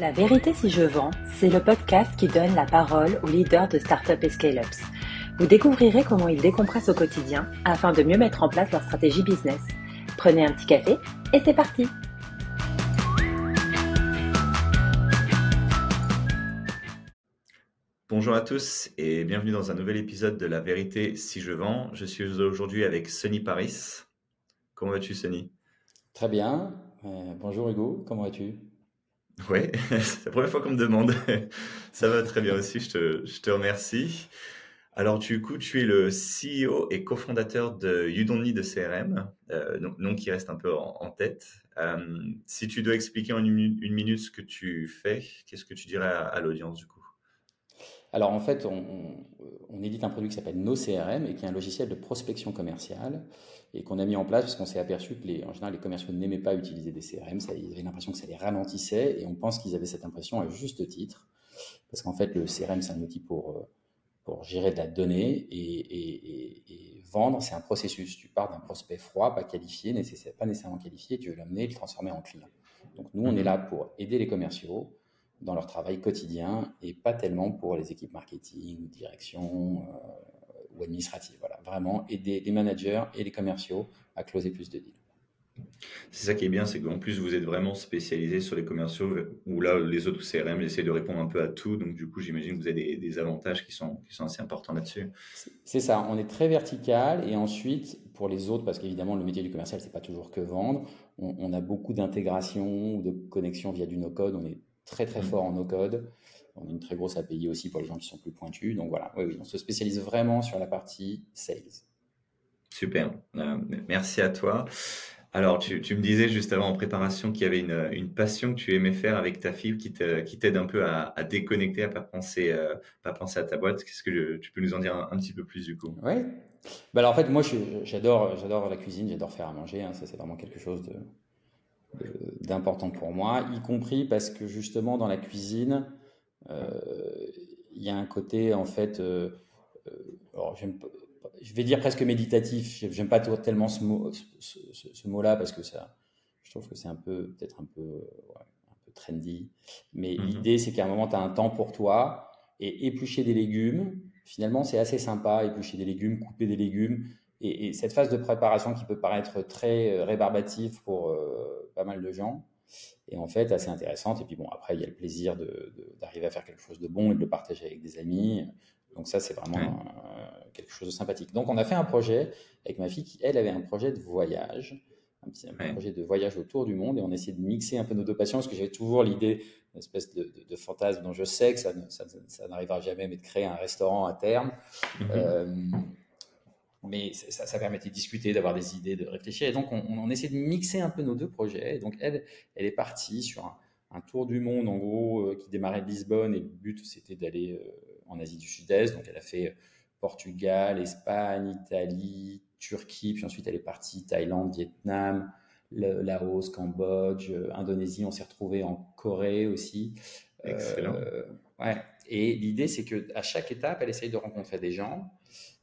La vérité si je vends, c'est le podcast qui donne la parole aux leaders de startups et scale-ups. Vous découvrirez comment ils décompressent au quotidien afin de mieux mettre en place leur stratégie business. Prenez un petit café et c'est parti Bonjour à tous et bienvenue dans un nouvel épisode de La vérité si je vends. Je suis aujourd'hui avec Sonny Paris. Comment vas-tu Sonny? Très bien. Euh, bonjour Hugo, comment vas-tu? Oui, c'est la première fois qu'on me demande. Ça va très bien aussi, je te, je te remercie. Alors, du coup, tu es le CEO et cofondateur de You Don't Need CRM, euh, nom qui reste un peu en, tête. Euh, si tu dois expliquer en une, minute ce que tu fais, qu'est-ce que tu dirais à, l'audience du coup? Alors en fait, on, on, édite un produit qui s'appelle No CRM et qui est un logiciel de prospection commerciale et qu'on a mis en place parce qu'on s'est aperçu que les, en général les commerciaux n'aimaient pas utiliser des CRM, ça, ils avaient l'impression que ça les ralentissait et on pense qu'ils avaient cette impression à juste titre parce qu'en fait le CRM c'est un outil pour, euh, pour gérer de la donnée et, et, vendre c'est un processus. Tu pars d'un prospect froid, pas qualifié, nécessaire, pas nécessairement qualifié, tu veux l'amener et le transformer en client. Donc nous on est là pour aider les commerciaux dans leur travail quotidien et pas tellement pour les équipes marketing, direction, euh, ou administrative. Voilà, vraiment aider les managers et les commerciaux à closer plus de deals. C'est ça qui est bien, c'est qu'en plus vous êtes vraiment spécialisé sur les commerciaux, où là les autres CRM essaient de répondre un peu à tout, donc du coup j'imagine que vous avez des, avantages qui sont, qui sont assez importants là-dessus. C'est ça, on est très vertical et ensuite pour les autres, parce qu'évidemment le métier du commercial c'est pas toujours que vendre, on, a beaucoup d'intégration ou de connexion via du no-code, on est très très mmh. fort en no-code. On a une très grosse API aussi pour les gens qui sont plus pointus. Donc voilà, oui, oui, on se spécialise vraiment sur la partie sales. Super, euh, merci à toi. Alors, tu, me disais juste avant en préparation qu'il y avait une, passion que tu aimais faire avec ta fille qui t'aide un peu à, déconnecter, à pas penser, euh, pas penser à ta boîte. Qu'est-ce que tu peux nous en dire un, petit peu plus du coup? Oui. Bah alors en fait, moi, j'adore, j'adore la cuisine, j'adore faire à manger. Hein. ça, c'est vraiment quelque chose d'important pour moi, y compris parce que justement dans la cuisine, il y a un côté, en fait, euh, euh, je vais dire presque méditatif. J'aime pas tellement ce mot, ce, mot-là parce que ça, je trouve que c'est un peu, peut-être un peu, un peu trendy. Mais mm-hmm. l'idée, c'est qu'à un moment, tu as un temps pour toi et éplucher des légumes. Finalement, c'est assez sympa, éplucher des légumes, couper des légumes. Et, cette phase de préparation qui peut paraître très rébarbative pour pas mal de gens, et en fait assez intéressante. Et puis bon, après, il y a le plaisir d'arriver à faire quelque chose de bon et de le partager avec des amis. Donc ça, c'est vraiment euh, quelque chose de sympathique. Donc on a fait un projet avec ma fille qui, elle, avait un projet de voyage, un petit projet de voyage autour du monde, et on essayait de mixer un peu nos deux passions, parce que j'avais toujours l'idée, une espèce de, fantasme dont je sais que ça, ça, n'arrivera jamais, mais de créer un restaurant à terme. Mm-hmm. Euh, mais ça, ça, permettait de discuter, d'avoir des idées, de réfléchir. Et donc, on, on, essaie de mixer un peu nos deux projets. Et donc, elle, elle est partie sur un, tour du monde, en gros, euh, qui démarrait de Lisbonne. Et le but, c'était d'aller euh, en Asie du Sud-Est. Donc, elle a fait Portugal, Espagne, Italie, Turquie. Puis ensuite, elle est partie Thaïlande, Vietnam, Laos, Cambodge, euh, Indonésie. On s'est retrouvé en Corée aussi. Excellent. ouais. Et l'idée, c'est qu'à chaque étape, elle essaye de rencontrer des gens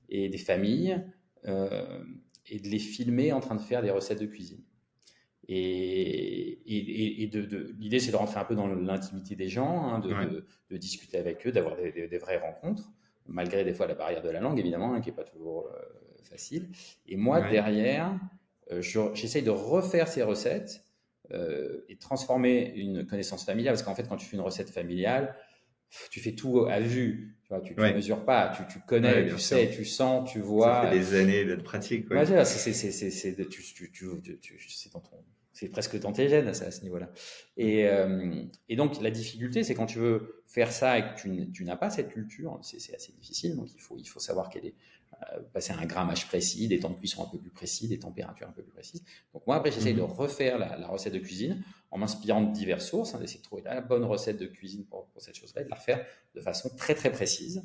et des familles euh, et de les filmer en train de faire des recettes de cuisine. Et, et, de, l'idée, c'est de rentrer un peu dans l'intimité des gens, hein, de, de, discuter avec eux, d'avoir des, vraies rencontres, malgré des fois la barrière de la langue, évidemment, hein, qui n'est pas toujours euh, facile. Et moi, derrière, euh, j'essaye de refaire ces recettes et transformer une connaissance familiale, parce qu'en fait, quand tu fais une recette familiale, tu fais tout à vue. Tu ne mesures pas, tu, tu connais, tu sais, tu sens, tu vois. Ça fait des années de pratique. Ouais. c'est presque dans tes gènes à, ce niveau-là. Et, euh, et, donc, la difficulté, c'est quand tu veux faire ça et que tu, tu n'as pas cette culture, c'est assez difficile. Donc, il faut, il faut savoir quelle est, passer à un grammage précis, des temps de cuisson un peu plus précis, des températures un peu plus précises. Donc moi, après, j'essaye de mhm. refaire la, recette de cuisine en m'inspirant de diverses sources, hein, d'essayer de trouver la bonne recette de cuisine pour, cette chose-là et de la refaire de façon très très précise.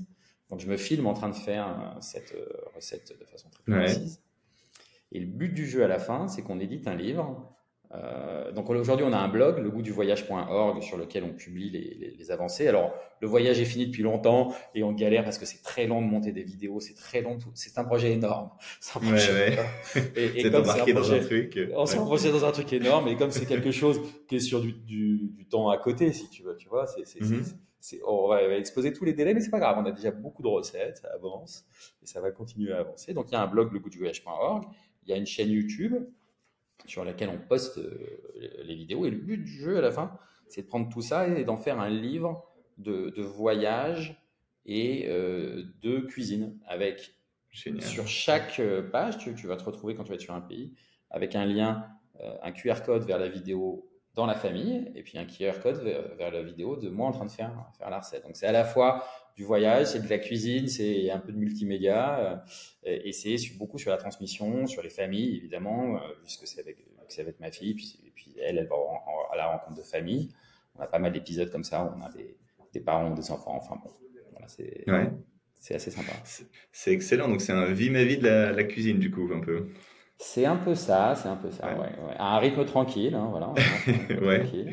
Donc je me filme en train de faire euh, cette euh, recette de façon très, précise. Et le but du jeu à la fin, c'est qu'on édite un livre Euh, donc aujourd'hui, on a un blog, le goût du voyage.org, sur lequel on publie les, les, avancées. Alors, le voyage est fini depuis longtemps et on galère parce que c'est très long de monter des vidéos, c'est très long. C'est un projet énorme. C'est un projet. Ouais, Et, et comme dans un truc. On s'est embarqué dans un truc énorme et comme c'est quelque chose qui est sur du, du, du, temps à côté, si tu veux, tu vois, c'est mm on va, exposer tous les délais, mais c'est pas grave. On a déjà beaucoup de recettes, ça avance et ça va continuer à avancer. Donc il y a un blog, le goût du voyage.org. Il y a une chaîne YouTube sur laquelle on poste euh, les vidéos. Et le but du jeu à la fin, c'est de prendre tout ça et d'en faire un livre de, voyage et euh, de cuisine avec sur chaque euh, page, tu, vas te retrouver quand tu vas être sur un pays avec un lien, un QR code vers la vidéo dans la famille et puis un QR code vers, la vidéo de moi en train de faire, faire la recette. Donc c'est à la fois du voyage, c'est de la cuisine, c'est un peu de multimédia euh, et c'est beaucoup sur la transmission, sur les familles évidemment, euh, puisque c'est avec, avec ma fille, puis, puis elle, elle va à la rencontre de famille. On a pas mal d'épisodes comme ça, où on a des, des parents, des enfants, enfin bon, voilà, c'est ouais. assez sympa. C'est excellent, donc c'est un vie ma vie de la, la cuisine du coup un peu. C'est un peu ça, c'est un peu ça, ouais. À un rythme tranquille, hein, voilà. ouais. Tranquille,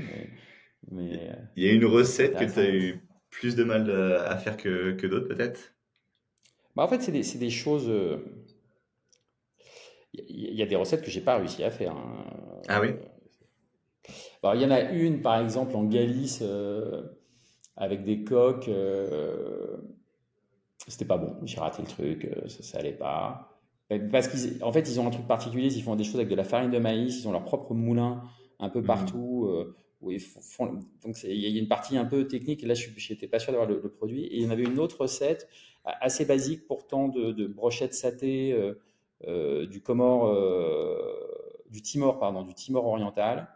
mais, Il y a une recette que tu as eu plus de mal euh, à faire que, que d'autres, peut-être? Bah, En fait, c'est des, des, choses. Il euh, y, a des recettes que j'ai pas réussi à faire. Hein. Ah oui? Bah, Il y en a une, par exemple, en Galice, euh, avec des coques. C'était pas bon. J'ai raté le truc, ça, ça allait pas. Parce qu'en fait, ils ont un truc particulier, ils font des choses avec de la farine de maïs, ils ont leur propre moulin un peu mmh. partout. Euh, où ils font, donc il y a une partie un peu technique, et là je n'étais pas sûr d'avoir le, produit. Et il y en avait une autre recette, assez basique pourtant, de, de brochettes saté euh, euh, du Comore, du Timor, pardon, du Timor oriental.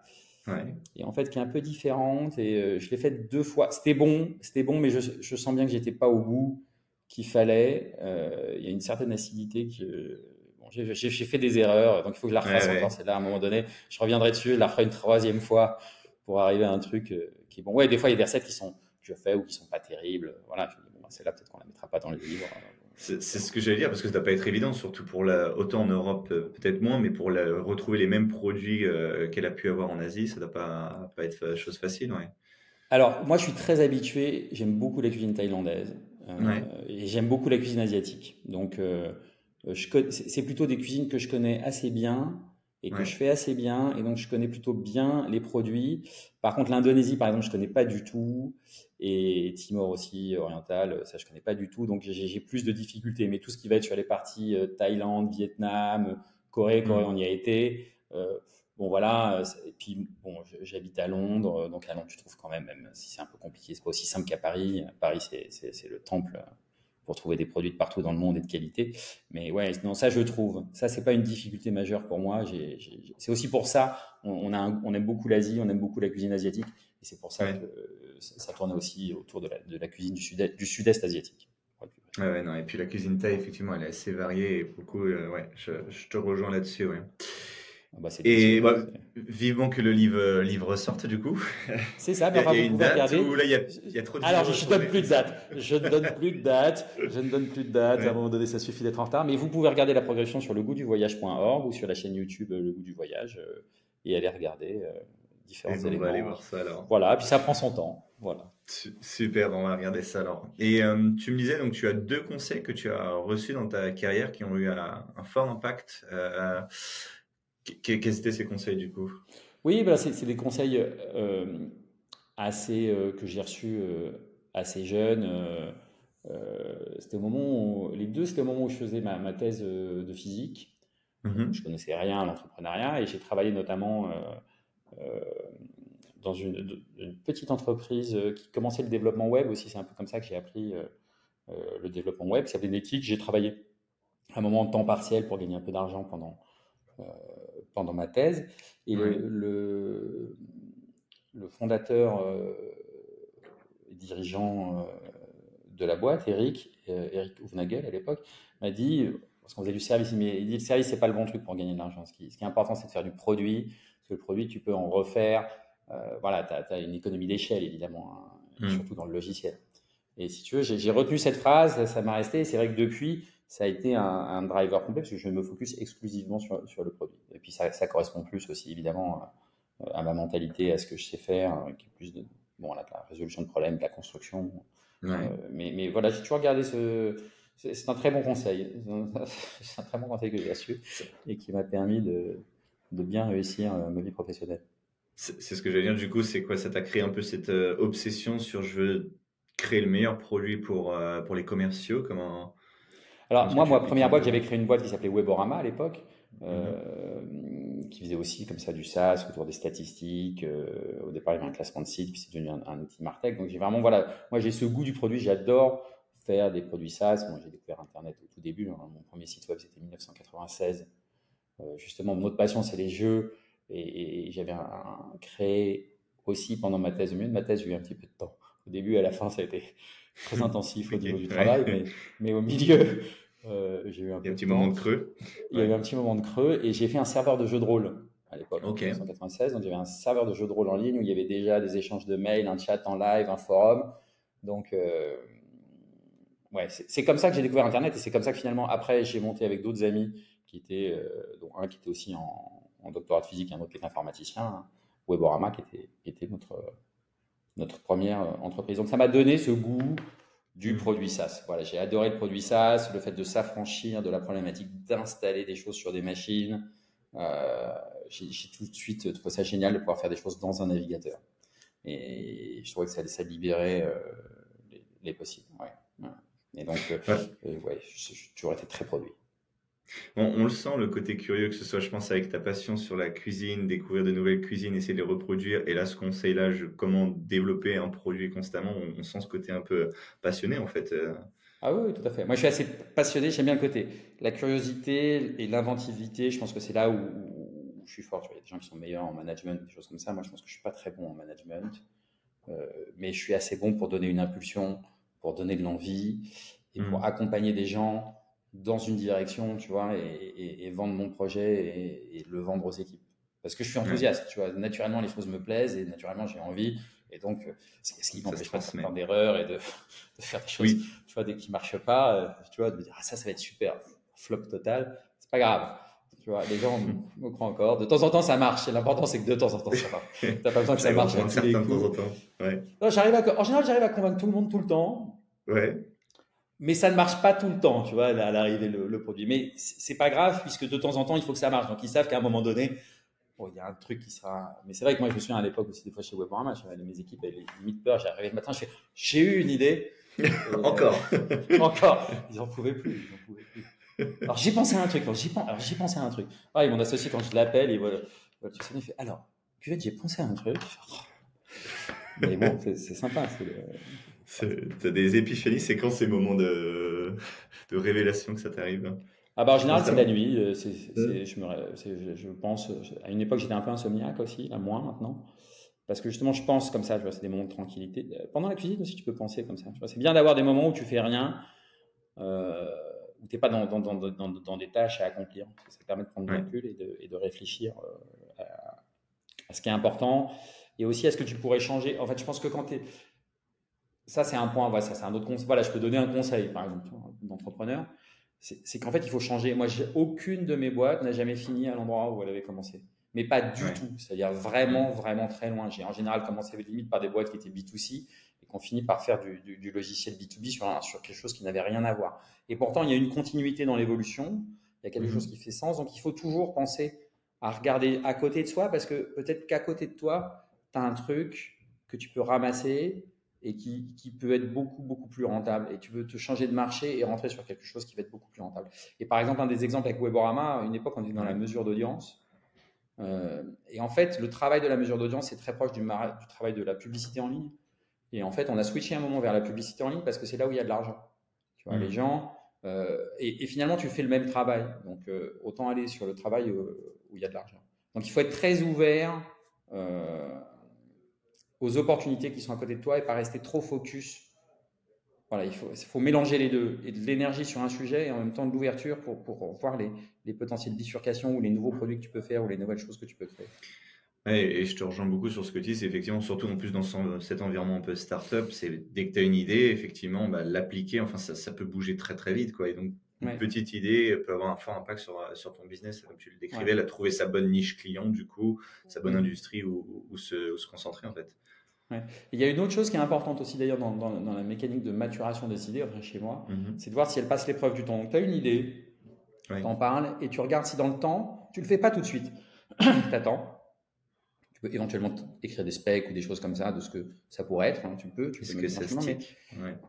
Ouais. Et en fait, qui est un peu différente. Et je l'ai faite deux fois. C'était bon, c'était bon, mais je, je sens bien que j'étais pas au goût qu'il fallait. Euh, il y a une certaine acidité que bon, j'ai fait des erreurs, donc il faut que je la refasse encore. C'est là à un moment donné, je reviendrai dessus, je la referai une troisième fois pour arriver à un truc euh, qui est bon. Ouais, des fois il y a des recettes qui sont que je fais ou qui sont pas terribles. Voilà, bon, bah, c'est là peut-être qu'on la mettra pas dans le livre. C'est ce que j'allais dire parce que ça doit pas être évident, surtout pour la, autant en Europe euh, peut-être moins, mais pour la, retrouver les mêmes produits qu'elle a pu avoir en Asie, ça doit pas pas être chose facile, ouais. Alors moi je suis très habitué, j'aime beaucoup la cuisine thaïlandaise. Euh, et j'aime beaucoup la cuisine asiatique. Donc, euh, c'est plutôt des cuisines que je connais assez bien et que je fais assez bien. Et donc, je connais plutôt bien les produits. Par contre, l'Indonésie, par exemple, je connais pas du tout. Et Timor aussi, oriental, ça, je connais pas du tout. Donc, j'ai plus de difficultés. Mais tout ce qui va être sur les parties euh, Thaïlande, Vietnam, Corée, Corée, mm. on y a été. Euh, Bon voilà, et puis bon, j'habite à Londres, donc à Londres tu trouves quand même, même si c'est un peu compliqué, c'est pas aussi simple qu'à Paris. Paris c'est le temple pour trouver des produits de partout dans le monde et de qualité. Mais ouais, non, ça je trouve. Ça c'est pas une difficulté majeure pour moi. C'est aussi pour ça, on, a on aime beaucoup l'Asie, on aime beaucoup la cuisine asiatique, et c'est pour ça que ça tourne aussi autour de la, de la cuisine du sud-est du sud asiatique. Ouais, non, et puis la cuisine thaï, effectivement, elle est assez variée et beaucoup, euh, ouais, je, je, te rejoins là-dessus, ouais. Ah bah, et bah, vivement que le livre, euh, livre sorte du coup. C'est ça, mais enfin, vous pouvez regarder. Là, y a, y a trop de Alors, je ne donne plus de date. Je ne donne plus de date. Je ne donne plus de date. À un moment donné, ça suffit d'être en retard. Mais vous pouvez regarder la progression sur le goût du voyage.org ou sur la chaîne YouTube euh, Le goût du voyage euh, et aller regarder différents éléments. On va aller voir ça alors. Voilà, puis ça prend son temps. Voilà. Super, on va regarder ça alors. Et tu me disais, donc tu as deux conseils que tu as reçus dans ta carrière qui ont eu un, fort impact. Quels étaient ces conseils du coup? Oui, bah, c'est des conseils euh, assez euh, que j'ai reçus euh, assez jeune. c'était au moment où, les deux, c'était au moment où je faisais ma, thèse de physique. Mm-hmm. Je connaissais rien à l'entrepreneuriat et j'ai travaillé notamment dans une, petite entreprise qui commençait le développement web aussi. C'est un peu comme ça que j'ai appris le développement web. Ça s'appelait Netic. J'ai travaillé un moment de temps partiel pour gagner un peu d'argent pendant pendant ma thèse. Et le, le, fondateur euh, et dirigeant euh, de la boîte, Eric, euh, Eric Ouvnagel à l'époque, m'a dit, parce qu'on faisait du service, mais il dit le service, c'est pas le bon truc pour gagner de l'argent. Ce qui, ce qui est important, c'est de faire du produit, parce que le produit, tu peux en refaire. voilà, tu as, une économie d'échelle, évidemment, hein, mmh. surtout dans le logiciel. Et si tu veux, j'ai retenu cette phrase, ça m'a resté. C'est vrai que depuis, ça a été un, driver complet parce que je me focus exclusivement sur, sur le produit. Et puis ça, ça correspond plus aussi évidemment à ma mentalité, à ce que je sais faire, qui est plus de bon, la, résolution de problèmes, de la construction. mais, mais voilà, j'ai toujours gardé ce. C'est un très bon conseil. C'est un très bon conseil que j'ai reçu et qui m'a permis de, de bien réussir ma vie professionnelle. C'est ce que j'allais dire. Du coup, c'est quoi? Ça t'a créé un peu cette obsession sur je veux créer le meilleur produit pour, pour les commerciaux? Comment alors, moi, moi, première boîte, j'avais créé une boîte qui s'appelait Weborama à l'époque, euh, mhm. qui faisait aussi comme ça du SaaS autour des statistiques. Euh, au départ, il y avait un classement de sites, puis c'est devenu un, outil Martech. Donc, j'ai vraiment, voilà, moi, j'ai ce goût du produit. J'adore faire des produits SaaS. Moi, j'ai découvert Internet au tout début. Hein. Mon premier site web, c'était 1996. Euh, justement, mon autre passion, c'est les jeux. Et, j'avais un, créé aussi pendant ma thèse. Au milieu de ma thèse, j'ai eu un petit peu de temps. Au début, à la fin, ça a été très intensif au niveau du travail, mais, mais, au milieu, euh, j'ai eu un, petit moment de creux. Il y a eu un petit moment de creux et j'ai fait un serveur de jeux de rôle à l'époque, en 1996. Donc, j'avais un serveur de jeux de rôle en ligne où il y avait déjà des échanges de mails, un chat en live, un forum. Donc, euh, ouais, c'est comme ça que j'ai découvert Internet et c'est comme ça que finalement, après, j'ai monté avec d'autres amis qui étaient, euh, dont un qui était aussi en, en, doctorat de physique et un autre qui était informaticien, Weborama, qui était, qui était notre, notre première entreprise. Donc, ça m'a donné ce goût du produit SaaS. Voilà, j'ai adoré le produit SaaS, le fait de s'affranchir de la problématique d'installer des choses sur des machines. Euh, j'ai tout de suite trouvé ça génial de pouvoir faire des choses dans un navigateur. Et je trouvais que ça, ça libérait euh, les, possibles. Ouais. Et donc, euh, ouais, j'ai toujours été très produit. On, le sent, le côté curieux, que ce soit, je pense, avec ta passion sur la cuisine, découvrir de nouvelles cuisines, essayer de les reproduire. Et là, ce conseil-là, comment développer un produit constamment, on, sent ce côté un peu passionné, en fait. Euh. Ah oui, tout à fait. Moi, je suis assez passionné, j'aime bien le côté. La curiosité et l'inventivité, je pense que c'est là où, je suis fort. Il y a des gens qui sont meilleurs en management, des choses comme ça. Moi, je pense que je suis pas très bon en management. Euh, mais je suis assez bon pour donner une impulsion, pour donner de l'envie et pour mmh. accompagner des gens dans une direction, tu vois, et, vendre mon projet et, le vendre aux équipes. Parce que je suis enthousiaste, tu vois. Naturellement, les choses me plaisent et naturellement, j'ai envie. Et donc, euh, ce qui m'empêche pas de faire d'erreurs et de, faire des choses, tu vois, dès qu'ils marchent pas, euh, tu vois, de me dire, ah, ça, ça va être super, flop total. C'est pas grave. Tu vois, les gens me croient encore. De temps en temps, ça marche. Et l'important, c'est que de temps en temps, ça marche. T'as pas besoin que ça marche à tous les coups. De temps en temps. Ouais. Non, j'arrive à, en général, j'arrive à convaincre tout le monde tout le temps. Ouais mais ça ne marche pas tout le temps, tu vois, à l'arrivée le, le, produit. Mais c'est pas grave puisque de temps en temps, il faut que ça marche. Donc ils savent qu'à un moment donné, bon, il y a un truc qui sera. Mais c'est vrai que moi, je me souviens à l'époque aussi des fois chez Weborama, mes équipes avaient limite peur. J'arrivais le matin, je fais, j'ai eu une idée. encore. encore. Ils en pouvaient plus. Ils en pouvaient plus. Alors j'ai pensé à un truc. Alors j'ai pensé, pensé à un truc. Ah, mon associé quand je l'appelle, il voilà, tu sais, il fait, alors, j'ai pensé à un truc. Oh. Mais bon, c'est sympa. T'as des épiphanies, c'est quand ces moments de, de révélation que ça t'arrive ah bah en général c'est la nuit. Je, me, je, pense à une époque j'étais un peu insomniaque aussi, à moins maintenant, parce que justement je pense comme ça. Tu vois, c'est des moments de tranquillité. Euh, pendant la cuisine aussi tu peux penser comme ça. Tu c'est bien d'avoir des moments où tu fais rien, euh, où t'es pas dans, dans, dans, dans, des tâches à accomplir. Ça permet de prendre du recul et de, et de réfléchir euh, à, à, ce qui est important et aussi à ce que tu pourrais changer. En fait, je pense que quand tu es ça, c'est un point. Voilà, ça, c'est un autre conseil. Voilà, je peux donner un conseil, par exemple, d'entrepreneur. C'est qu'en fait, il faut changer. Moi, aucune de mes boîtes n'a jamais fini à l'endroit où elle avait commencé. Mais pas du tout. C'est-à-dire vraiment, vraiment très loin. J'ai en général commencé limite par des boîtes qui étaient B2C et qu'on finit par faire du, du, du, logiciel B2B sur, sur quelque chose qui n'avait rien à voir. Et pourtant, il y a une continuité dans l'évolution. Il y a quelque mhm. chose qui fait sens. Donc, il faut toujours penser à regarder à côté de soi parce que peut-être qu'à côté de toi, tu as un truc que tu peux ramasser et qui, qui, peut être beaucoup, beaucoup plus rentable. Et tu veux te changer de marché et rentrer sur quelque chose qui va être beaucoup plus rentable. Et par exemple, un des exemples avec Weborama, à une époque, on était dans la mesure d'audience. Euh, et en fait, le travail de la mesure d'audience est très proche du, du, travail de la publicité en ligne. Et en fait, on a switché un moment vers la publicité en ligne parce que c'est là où il y a de l'argent. Tu vois, mmh. les gens. Euh, et, et, finalement, tu fais le même travail. Donc, euh, autant aller sur le travail où, où il y a de l'argent. Donc, il faut être très ouvert. Euh, aux opportunités qui sont à côté de toi et pas rester trop focus. Voilà, il faut, mélanger les deux et de l'énergie sur un sujet et en même temps de l'ouverture pour, voir les, les potentielles bifurcations ou les nouveaux produits que tu peux faire ou les nouvelles choses que tu peux créer. et je te rejoins beaucoup sur ce que tu dis, c'est effectivement, surtout en plus dans cet environnement un peu start-up, c'est dès que tu as une idée, effectivement, bah, l'appliquer, enfin, ça, ça, peut bouger très très vite, quoi. Et donc, une petite idée peut avoir un fort impact sur, sur ton business, comme tu le décrivais, elle a trouvé sa bonne niche client, du coup, sa bonne industrie où, où, se, se, concentrer en fait. Il y a une autre chose qui est importante aussi d'ailleurs dans, dans, la mécanique de maturation des idées, chez moi, mm-hmm. c'est de voir si elle passe l'épreuve du temps. Donc tu as une idée, tu en parles et tu regardes si dans le temps, tu le fais pas tout de suite. tu attends, peux éventuellement écrire des specs ou des choses comme ça de ce que ça pourrait être. Hein, tu peux. Tu peux que ça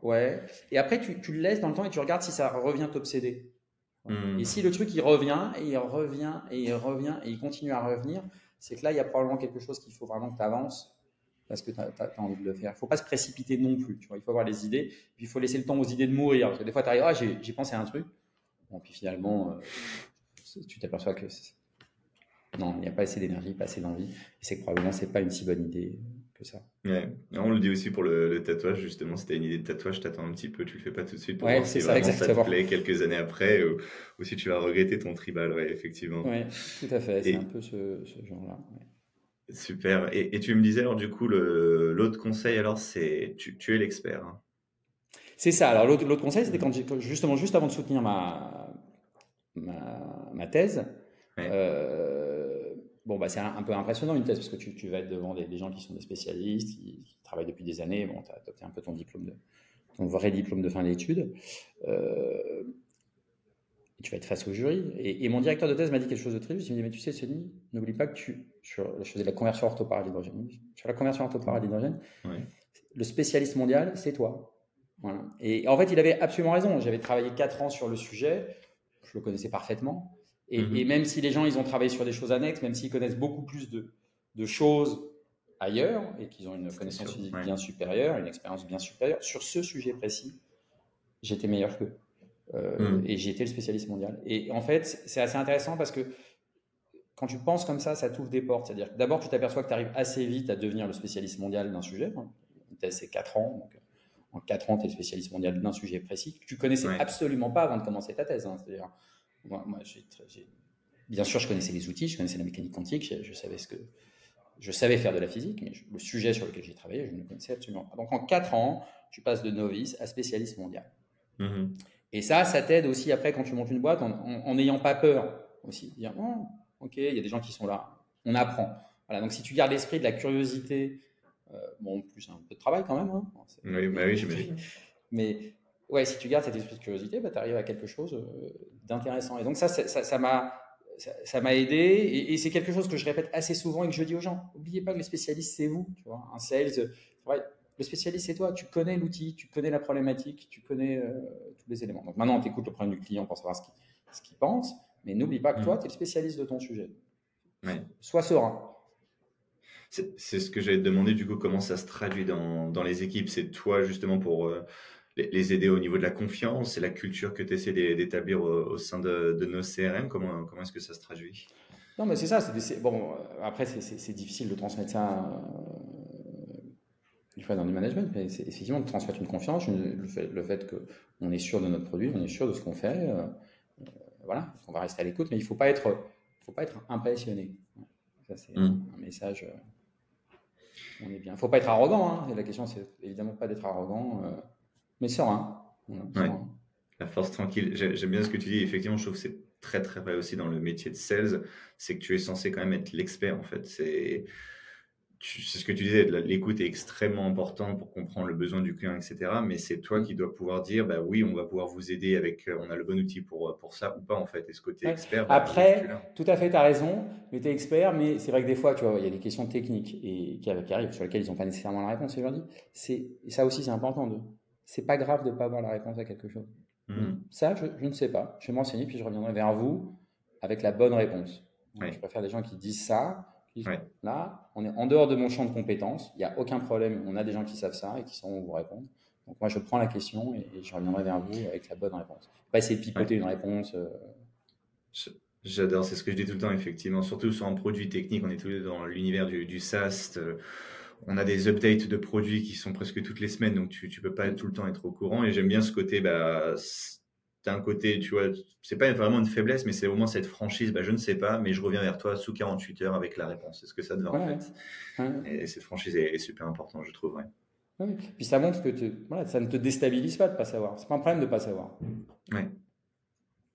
ouais. Et après, tu, tu, le laisses dans le temps et tu regardes si ça revient t'obséder. Hmm. Et si le truc il revient et il revient et il revient et il continue à revenir, c'est que là il y a probablement quelque chose qu'il faut vraiment que tu avances parce que tu as, envie de le faire. Il ne faut pas se précipiter non plus. Tu vois. Il faut avoir les idées, puis il faut laisser le temps aux idées de mourir. Parce que des fois, tu arrives, ah, j'ai pensé à un truc. Bon, puis finalement, euh, tu t'aperçois que non, il n'y a pas assez d'énergie, pas assez d'envie. Et c'est que probablement, c'est pas une si bonne idée que ça. Ouais. On le dit aussi pour le, tatouage, justement. Si tu as une idée de tatouage, t'attends un petit peu, tu le fais pas tout de suite pour ouais, voir si ça, ça te plaît quelques années après ou, si tu vas regretter ton tribal, ouais, effectivement. Oui, tout à fait. C'est un peu ce, genre-là. Super. Et, tu me disais, alors, du coup, l'autre conseil, alors, c'est tu, tu es l'expert. Hein. C'est ça. Alors, l'autre conseil, c'était quand justement, juste avant de soutenir ma, ma, ma thèse, euh, bon, bah, c'est un, peu impressionnant une thèse parce que tu, tu vas être devant des, gens qui sont des spécialistes, qui, travaillent depuis des années. Bon, tu as adopté un peu ton diplôme, de, ton vrai diplôme de fin d'études. Euh, tu vas être face au jury. Et, mon directeur de thèse m'a dit quelque chose de très juste. Il me dit Mais tu sais, Céline, n'oublie pas que tu. Sur, je faisais la conversion orthoparade à l'hydrogène. Sur la conversion orthoparade à l'hydrogène, le spécialiste mondial, c'est toi. Voilà. Et en fait, il avait absolument raison. J'avais travaillé 4 ans sur le sujet. Je le connaissais parfaitement. Mhm. Et, même si les gens, ils ont travaillé sur des choses annexes, même s'ils connaissent beaucoup plus de, de choses ailleurs et qu'ils ont une connaissance physique bien supérieure, une expérience bien supérieure, sur ce sujet précis, j'étais meilleur qu'eux. Euh, mhm. Et j'ai été le spécialiste mondial. Et en fait, c'est assez intéressant parce que quand tu penses comme ça, ça t'ouvre des portes. C'est-à-dire que d'abord, tu t'aperçois que tu arrives assez vite à devenir le spécialiste mondial d'un sujet. Une thèse, c'est 4 ans. Donc en 4 ans, tu es le spécialiste mondial d'un sujet précis que tu connaissais absolument pas avant de commencer ta thèse. Hein. C'est-à-dire, moi, bien sûr, je connaissais les outils, je connaissais la mécanique quantique, je, savais ce que je savais faire de la physique, mais le sujet sur lequel j'ai travaillé, je ne connaissais absolument pas. Donc en quatre ans, tu passes de novice à spécialiste mondial. Mm-hmm. Et ça, ça t'aide aussi après quand tu montes une boîte en n'ayant pas peur aussi. Dire, oh, ok, il y a des gens qui sont là, on apprend. Voilà, donc si tu gardes l'esprit de la curiosité, euh, bon, plus un peu de travail quand même. Hein. oui, bah oui j'imagine. Mais ouais, si tu gardes cet esprit de curiosité, bah, tu arrives à quelque chose euh, d'intéressant. Et donc ça, ça m'a ça, m'a aidé et, c'est quelque chose que je répète assez souvent et que je dis aux gens. N'oubliez pas que le spécialiste, c'est vous. Tu vois, un sales, le spécialiste, c'est toi. Tu connais l'outil, tu connais la problématique, tu connais euh, tous les éléments. Donc maintenant, tu écoutes le problème du client pour savoir ce qu'il pense, mais n'oublie pas que toi, mm. tu es le spécialiste de ton sujet. Sois serein. C'est ce que j'allais te demander, du coup, comment ça se traduit dans, dans les équipes? C'est toi, justement, pour euh, les aider au niveau de la confiance et la culture que tu essaies d'établir au, sein de, nos CRM Comment, comment est-ce que ça se traduit? Non, mais c'est ça. bon, euh, après, c'est difficile de transmettre ça euh, une fois dans le management, mais c'est effectivement de transmettre une confiance, le fait, qu'on est sûr de notre produit, on est sûr de ce qu'on fait. Euh, voilà, on va rester à l'écoute, mais il ne faut pas être, faut pas être impressionné. Ça, c'est mmh. un message. on est bien. Il ne faut pas être arrogant. Hein, la question, c'est évidemment pas d'être arrogant mais serein. La force tranquille. J'aime bien ce que tu dis. Effectivement, je trouve que c'est très très vrai aussi dans le métier de sales, c'est que tu es censé quand même être l'expert en fait. C'est c'est ce que tu disais, l'écoute est extrêmement importante pour comprendre le besoin du client, etc. Mais c'est toi qui dois pouvoir dire, bah oui, on va pouvoir vous aider avec, euh, on a le bon outil pour, pour ça ou pas en fait. Est-ce que tu es expert? Bah, Après, tout à fait, tu as raison, mais tu es expert, mais c'est vrai que des fois, tu vois, il y a des questions techniques et, qui, arrivent sur lesquelles ils n'ont pas nécessairement la réponse. Et dis, ça aussi, c'est important de c'est pas grave de ne pas avoir la réponse à quelque chose. Hmm. Ça, je, ne sais pas. Je vais m'enseigner, puis je reviendrai vers vous avec la bonne réponse. Je préfère des gens qui disent ça. Là, on est en dehors de mon champ de compétences. Il n'y a aucun problème. On a des gens qui savent ça et qui sauront vous répondre. Donc moi, je prends la question et, je reviendrai vers vous avec la bonne réponse. Pas essayer de pipoter une réponse. Euh. J'adore, c'est ce que je dis tout le temps, effectivement. Surtout sur un produit technique, on est tous dans l'univers du, du SaaS on a des updates de produits qui sont presque toutes les semaines, donc tu, ne peux pas tout le temps être au courant. Et j'aime bien ce côté, bah, as un côté, tu vois, c'est pas vraiment une faiblesse, mais c'est au moins cette franchise, bah, je ne sais pas, mais je reviens vers toi sous 48 heures avec la réponse. C'est ce que ça te va en fait? Et cette franchise est, super importante, je trouve. Puis ça montre que ça ne te déstabilise pas de pas savoir. C'est pas un problème de pas savoir. Ouais.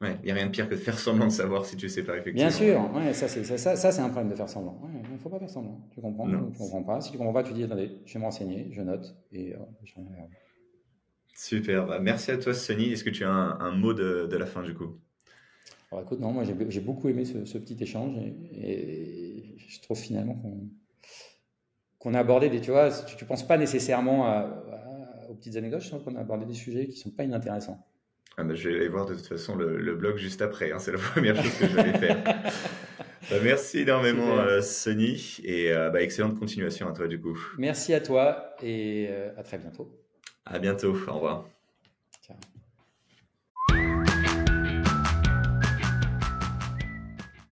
Ouais, il n'y a rien de pire que de faire semblant de savoir si tu sais pas effectivement. Bien sûr, ouais, ça c'est ça, ça, c'est un problème de faire semblant. Il ne faut pas faire semblant. Tu comprends Non. Tu comprends pas. Si tu comprends pas, tu dis attendez, je vais me renseigner, je note et euh, je. Super. Bah, merci à toi, Sonny. Est-ce que tu as un, un mot de, de la fin du coup? Alors écoute, non, moi j'ai j'ai beaucoup aimé ce, ce petit échange et, et je trouve finalement qu'on qu'on a abordé des, tu vois, tu, tu penses pas nécessairement à- à- aux petites anecdotes, je trouve qu'on a abordé des sujets qui sont pas inintéressants. Ah Je vais aller voir de toute façon le, le blog juste après. hein, C'est la première chose que je vais faire. Bah, merci énormément, euh, Sonny. Et euh, bah, excellente continuation à toi du coup. Merci à toi et euh, à très bientôt. À bientôt. Au revoir.